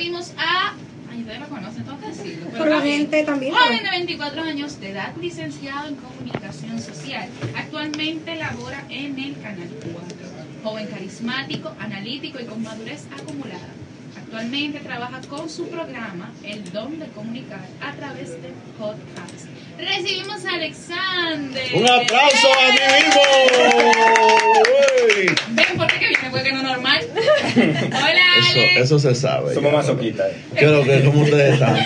recibimos a. Ay, ustedes lo conocen, tengo que decirlo. pero Por la gente también. Joven de 24 años de edad, licenciado en comunicación social. Actualmente labora en el Canal 4. Joven carismático, analítico y con madurez acumulada. Actualmente trabaja con su programa El Don de Comunicar a través de podcast. Recibimos a Alexander. Un aplauso a mí mismo. Uy. Ven, ¿por qué que viene? Porque no normal. Hola, Eso, se sabe. Somos masoquistas. ¿Qué es lo que, ¿Cómo ustedes están?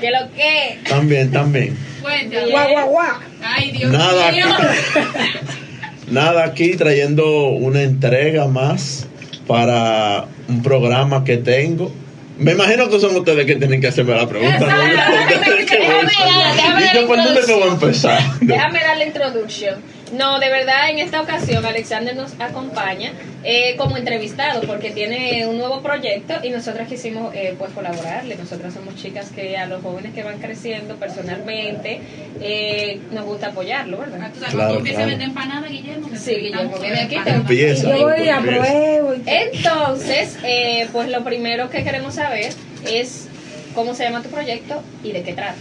¿Qué lo que? También, también. Cuéntame. Guau, guau, guau. Ay, Dios Nada mío. Nada aquí trayendo una entrega más para un programa que tengo. Me imagino que son ustedes que tienen que hacerme la pregunta. Déjame ¿Y yo por dónde que voy a empezar? Déjame dar la introducción. No, de verdad, en esta ocasión Alexander nos acompaña eh, como entrevistado porque tiene un nuevo proyecto y nosotros quisimos eh, pues colaborarle. Nosotras somos chicas que a los jóvenes que van creciendo personalmente eh, nos gusta apoyarlo, Ah, ¿verdad? tú sabes, Claro, cuando empieza claro. a vender empanada, Guillermo. que Sí, Guillermo, viene aquí. Empieza. Yo voy a pruebo. Entonces, eh, pues lo primero que queremos saber es cómo se llama tu proyecto y de qué trata.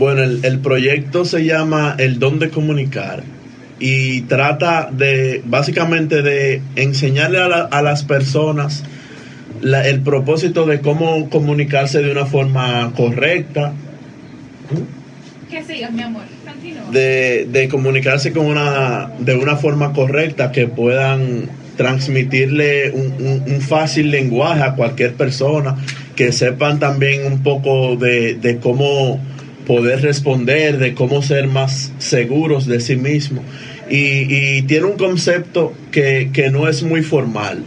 Bueno, el, el proyecto se llama El Don de Comunicar y trata de, básicamente, de enseñarle a, la- a las personas la- el propósito de cómo comunicarse de una forma correcta, Que sigas, mi amor. De, de comunicarse con una, de una forma correcta que puedan transmitirle un, un- un fácil lenguaje a cualquier persona, que sepan también un poco de, de cómo poder responder, de cómo ser más seguros de sí mismo. Y, y tiene un concepto que, que no es muy formal.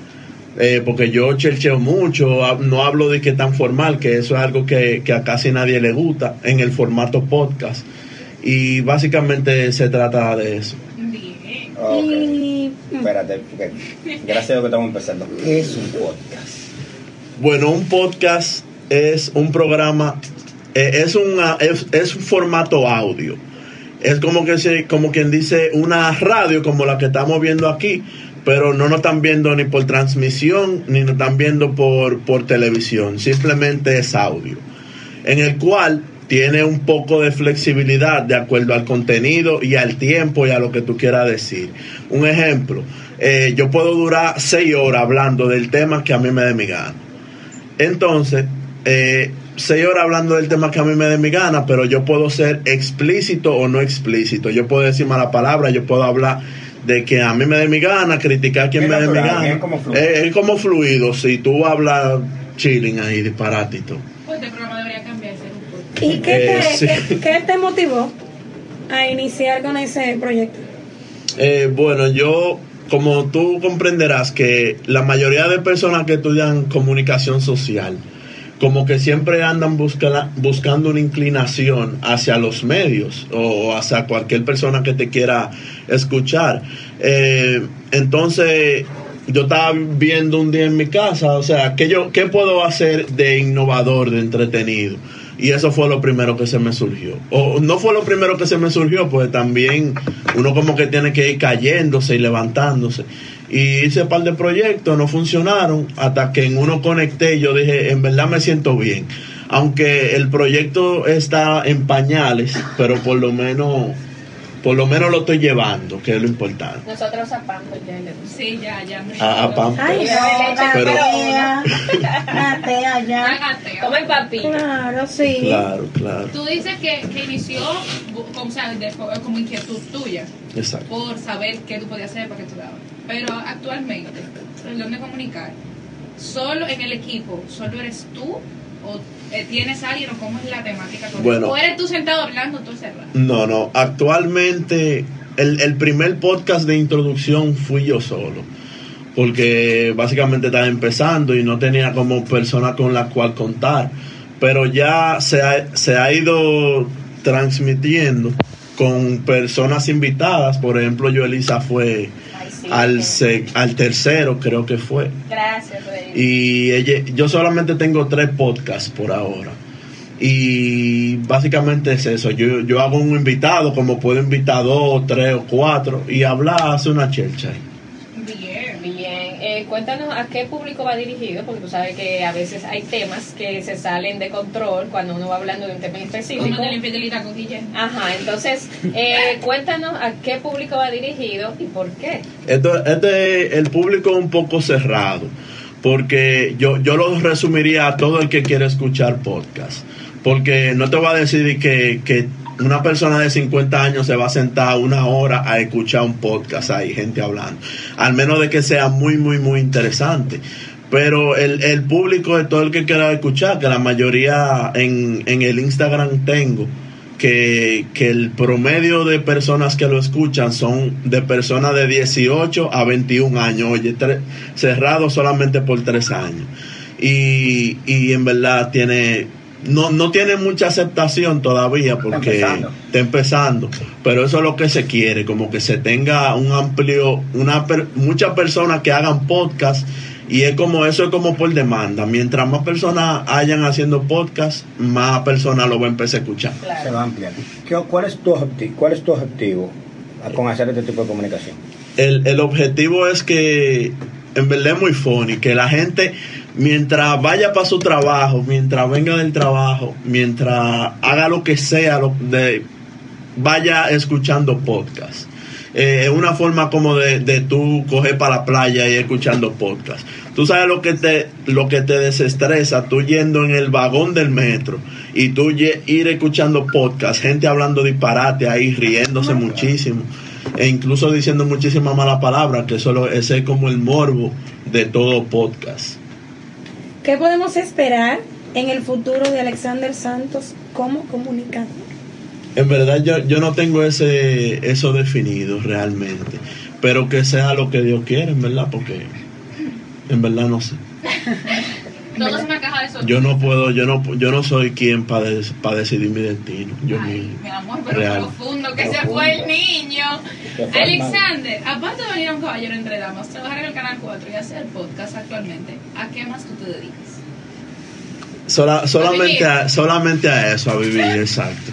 eh, porque yo chercheo mucho, no hablo de que tan formal, que eso es algo que, que a casi nadie le gusta en el formato podcast. Y básicamente se trata de eso. Bien. Ok. Y Espérate, gracias a Dios que estamos empezando. ¿Qué es un podcast? Bueno, un podcast es un programa, eh, es, una, es, es un formato audio. Es como que se, como quien dice una radio como la que estamos viendo aquí, pero no nos están viendo ni por transmisión ni nos están viendo por, por televisión. Simplemente es audio. En el cual tiene un poco de flexibilidad de acuerdo al contenido y al tiempo y a lo que tú quieras decir. Un ejemplo, eh, yo puedo durar seis horas hablando del tema que a mí me dé mi gana. Entonces, eh, seis horas hablando del tema que a mí me dé mi gana, pero yo puedo ser explícito o no explícito. Yo puedo decir mala palabra, yo puedo hablar de que a mí me dé mi gana, criticar a quien Es me dé mi gana. es como fluido. Eh, es como fluido, si tú hablas chilling ahí, disparatito. Pues este programa debería cambiar, podcast. ¿Y qué Eh, te, sí. qué- qué te motivó a iniciar con ese proyecto? Eh, bueno, yo, como tú comprenderás, que la mayoría de personas que estudian comunicación social, como que siempre andan busca- buscando una inclinación hacia los medios o hacia cualquier persona que te quiera escuchar. Eh, entonces, yo estaba viendo un día en mi casa, o sea, ¿qué, yo, ¿qué puedo hacer de innovador, de entretenido? Y eso fue lo primero que se me surgió. O no fue lo primero que se me surgió, pues también uno como que tiene que ir cayéndose y levantándose. Y hice un par de proyectos, no funcionaron, hasta que en uno conecté y yo dije, en verdad me siento bien. Aunque el proyecto está en pañales, pero por lo menos, por lo menos lo estoy llevando, que es lo importante. Nosotros a Pamper ya le Sí, ya, ya. me- A, a Pam- Ay, Pero- no, pero- gatea, gatea Ya ya. gateo. Come papi. Claro, sí. Claro, claro. Tú dices que, que inició como, o sea, de- como inquietud tuya Exacto. por saber qué tú podías hacer para que tú dabas. Pero actualmente, el don de comunicar, solo en el equipo, solo eres tú o eh, tienes alguien o cómo es la temática Bueno. o eres tú sentado hablando tú cerrado. No, no. Actualmente, el, el primer podcast de introducción fui yo solo. Porque básicamente estaba empezando y no tenía como persona con la cual contar. Pero ya se ha, se ha ido transmitiendo con personas invitadas. Por ejemplo, yo, Elisa, fue sí. al, se- al tercero, creo que fue. Gracias, Rey. Y ella, yo solamente tengo tres podcasts por ahora. Y básicamente es eso. Yo, yo hago un invitado, como puedo invitar dos, tres o cuatro, y hablar, hace una chercha. Eh, cuéntanos a qué público va dirigido, porque tú sabes que a veces hay temas que se salen de control cuando uno va hablando de un tema específico. Como de la infidelidad con Guillermo. Ajá, entonces, eh, cuéntanos a qué público va dirigido y por qué. Esto, este, el público es un poco cerrado, porque yo, yo lo resumiría a todo el que quiere escuchar podcast. Porque no te voy a decir que, que una persona de 50 años se va a sentar una hora a escuchar un podcast, hay gente hablando, al menos de que sea muy, muy, muy interesante. Pero el, el público es todo el que quiera escuchar, que la mayoría en, en el Instagram tengo, que, que el promedio de personas que lo escuchan son de personas de 18 a 21 años, oye, cerrado solamente por 3 años. Y, y en verdad tiene no, no tiene mucha aceptación todavía porque empezando. está empezando, pero eso es lo que se quiere, como que se tenga un amplio, una per- muchas personas que hagan podcast y es como eso es como por demanda. Mientras más personas hayan haciendo podcast, más personas lo van a empezar a escuchar. Se va a ampliar. ¿Qué- ¿Cuál es tu objetivo, cuál es tu objetivo con hacer este tipo de comunicación? El, el objetivo es que en verdad es muy funny, que la gente mientras vaya para su trabajo, mientras venga del trabajo, mientras haga lo que sea, lo de, vaya escuchando podcast. Eh, es una forma como de, de tú coger para la playa y escuchando podcast. Tú sabes lo que te lo que te desestresa, tú yendo en el vagón del metro y tú ir escuchando podcast, gente hablando disparate ahí, riéndose muchísimo e incluso diciendo muchísimas malas palabras, que solo ese es como el morbo de todo podcast. ¿Qué podemos esperar en el futuro de Alexander Santos como comunicador? En verdad yo, yo no tengo ese eso definido realmente, pero que sea lo que Dios quiere, en verdad, porque en verdad no sé. Todo es una caja de sorpresas. Yo no puedo, yo no yo no soy quien para decidir mi destino. Yo Ay, mi- mi amor, pero real. profundo que se Profundo. fue el niño. Se fue el Alexander, aparte de venir a un caballero entre damas, trabajar en el canal 4 y hacer podcast actualmente, ¿a qué más tú te dedicas? Sola- solamente a, solamente a eso, a vivir, exacto.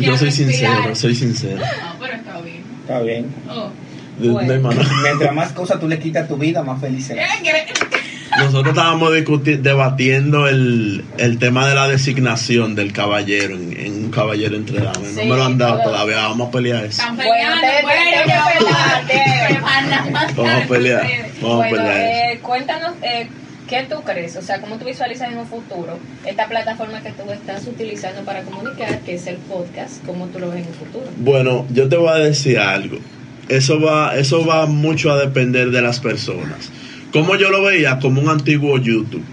Yo soy sincero, soy sincero. No, pero está bien. Está bien. Oh. De- Bueno. Mientras más cosas tú le quitas a tu vida, más feliz serás. Nosotros estábamos discuti- debatiendo el, el tema de la designación del caballero en, en un caballero entre damas. No Sí, me lo han dado todavía, vamos a pelear eso. Están Bueno, Vamos a pelear. Vamos a pelear eso. eh, cuéntanos eh, qué tú crees, o sea, cómo tú visualizas en un futuro esta plataforma que tú estás utilizando para comunicar, que es el podcast, cómo tú lo ves en un futuro. Bueno, yo te voy a decir algo. Eso va, eso va mucho a depender de las personas. Como yo lo veía como un antiguo YouTube.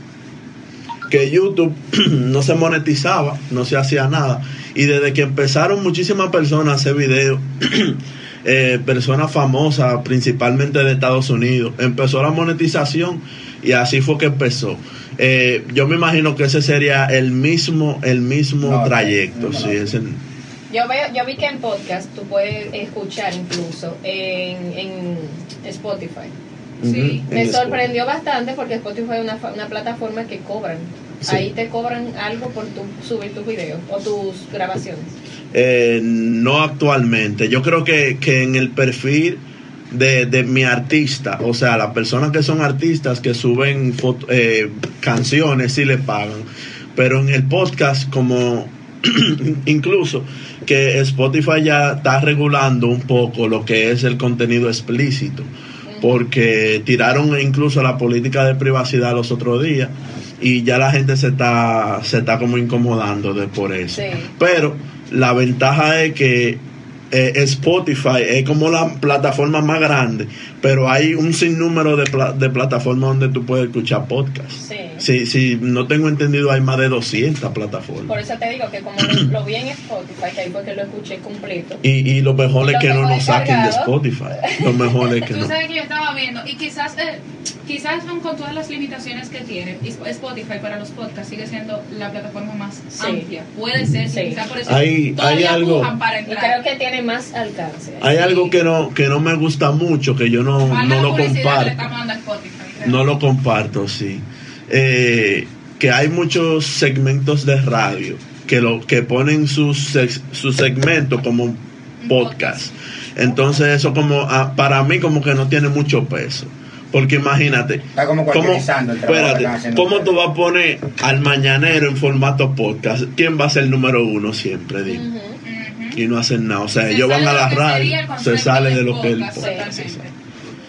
Que YouTube no se monetizaba, no se hacía nada. Y desde que empezaron muchísimas personas a hacer videos, eh, personas famosas, principalmente de Estados Unidos, empezó la monetización y así fue que empezó. Eh, yo me imagino que ese sería el mismo, el mismo No, trayecto. no, no. sí, ese- Yo veo, yo vi que en podcast tú puedes escuchar incluso en, en Spotify. Sí. Me en sorprendió bastante porque Spotify es una, una plataforma que cobran. Sí. Ahí te cobran algo por tu, subir tus videos o tus grabaciones. Eh, no actualmente. Yo creo que, que en el perfil de, de mi artista, o sea, las personas que son artistas que suben foto- eh, canciones, sí le pagan. Pero en el podcast, como incluso que Spotify ya está regulando un poco lo que es el contenido explícito, porque tiraron incluso la política de privacidad los otros días y ya la gente se está se está como incomodando de por eso. Sí. Pero la ventaja es que eh, Spotify es como la plataforma más grande, pero hay un sinnúmero de, pla- de plataformas donde tú puedes escuchar podcasts. Sí. Si, si no tengo entendido, hay más de 200 plataformas. Por eso te digo que como lo, lo vi en Spotify, que ahí fue que lo escuché completo. Y, y lo mejor es Lo que no nos saquen de. Spotify. Lo mejor es que Tú no. sabes que yo estaba viendo, y quizás, eh, quizás aun con todas las limitaciones que tiene, y Spotify para los podcasts sigue siendo la plataforma más Sí. amplia. Puede ser, Sí. quizás por eso Hay- hay algo- para Y creo que tiene más alcance. Hay algo que no, que no me gusta mucho, que yo no, Manda no lo comparto. No lo comparto, sí. Eh, que hay muchos segmentos de radio que lo que ponen sus su segmento como podcast. Entonces eso como ah, para mí como que no tiene mucho peso. Porque imagínate, Está como ¿cómo, cuartelizando el trabajo que espérate, están haciendo ¿cómo tú vas a poner al mañanero en formato podcast? ¿Quién va a ser el número uno siempre? Dime. Y no hacen nada. O sea, Se ellos van a la radio, se sale de lo que podcast.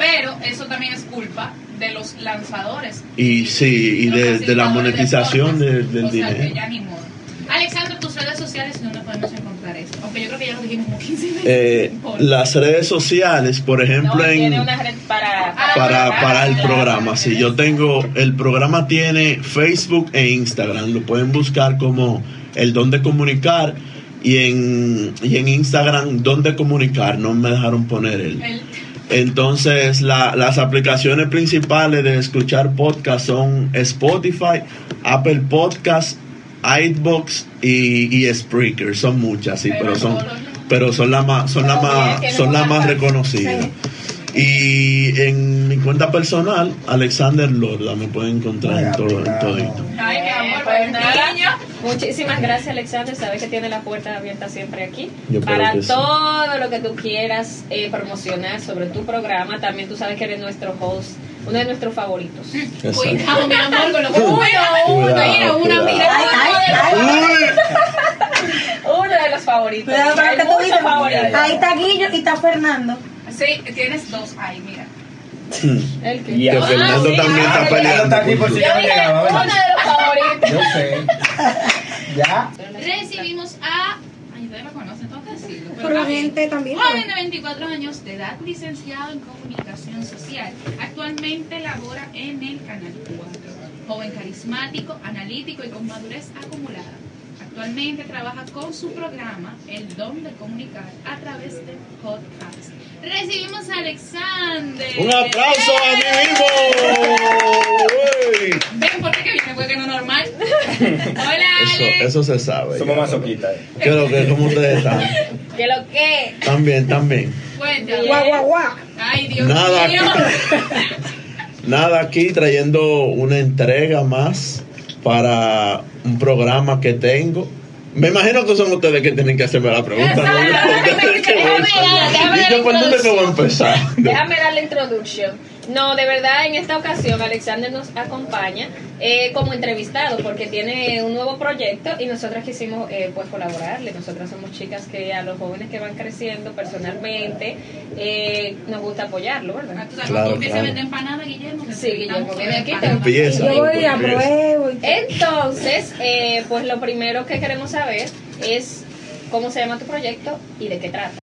Pero eso también es culpa de los lanzadores. Y sí, y de, de la monetización de- del o sea, que dinero. ya ni modo. Alexandra, tus redes sociales, ¿dónde podemos encontrar eso? Aunque yo creo que ya lo dijimos como 15 veces. Eh, las redes sociales, por ejemplo, No, tiene en, una red para, Ah, para, para el programa. Si yo tengo, el programa tiene Facebook e Instagram, lo pueden buscar como el Donde Comunicar y en, y en Instagram Donde Comunicar, no me dejaron poner el. El- Entonces, la- las aplicaciones principales de escuchar podcast son Spotify, Apple Podcast, iBox y, y Spreaker. Son muchas, sí, Pero pero son, los- pero son las más, son las más, son las más reconocidas. Y en mi cuenta personal, Alexander Lorda, me pueden encontrar en todo, en todito. Ay, mi amor, Pues pues nada. Muchísimas gracias, Alexander. Sabes que tiene la puerta abierta siempre aquí Yo creo para que sí. todo lo que tú quieras eh, promocionar sobre tu programa. También tú sabes que eres nuestro host, uno de nuestros favoritos. Exacto. Cuidado, mi amor, con lo que Uno, uno, mira, una ay, Uno de los favoritos. Cuidado Hay que muchos favoritos. Ahí está Guillo y está Fernando. Sí, tienes dos ahí, mira. Hmm. ¿El. Que Ah, Fernando sí, también ah, está peleando. Está tipo por si Yo no dije llegaba, uno de los favoritos. Yo sé. ¿Ya? Recibimos a. Ay, ustedes lo conocen, tengo que decirlo. pero Por la está bien. gente también. Joven de 24 años de edad, licenciado en comunicación social. Actualmente labora en el Canal 4. Joven carismático, analítico y con madurez acumulada. Actualmente trabaja con su programa El Don de Comunicar a través de podcast. Recibimos a Alexander. Un aplauso a mí mismo. Uy. Ven, ¿por qué que no normal. Hola, Eso, Alex. eso se sabe. Somos eh. ¿Qué es lo que, ¿Cómo ustedes están? ¿Que lo que? También, también. Cuéntame. Guau, guau, guau. Ay, Dios Nada mío. Nada aquí trayendo una entrega más para un programa que tengo. Me imagino que son ustedes que tienen que hacerme la pregunta. ¿no? Exacto. ¿Por dónde que voy a empezar? Déjame ¿Y yo por dónde es que voy a empezar? Déjame dar la introducción. No, de verdad, en esta ocasión Alexander nos acompaña eh, como entrevistado porque tiene un nuevo proyecto y nosotras quisimos eh, pues colaborarle. Nosotras somos chicas que a los jóvenes que van creciendo personalmente eh, nos gusta apoyarlo, Ah, ¿verdad? tú sabes, Claro, cuando empiece claro. a vender empanada, Guillermo. que Sí, Guillermo, viene aquí. Empieza. Yo voy a pruebo. Entonces, eh, pues lo primero que queremos saber es cómo se llama tu proyecto y de qué trata.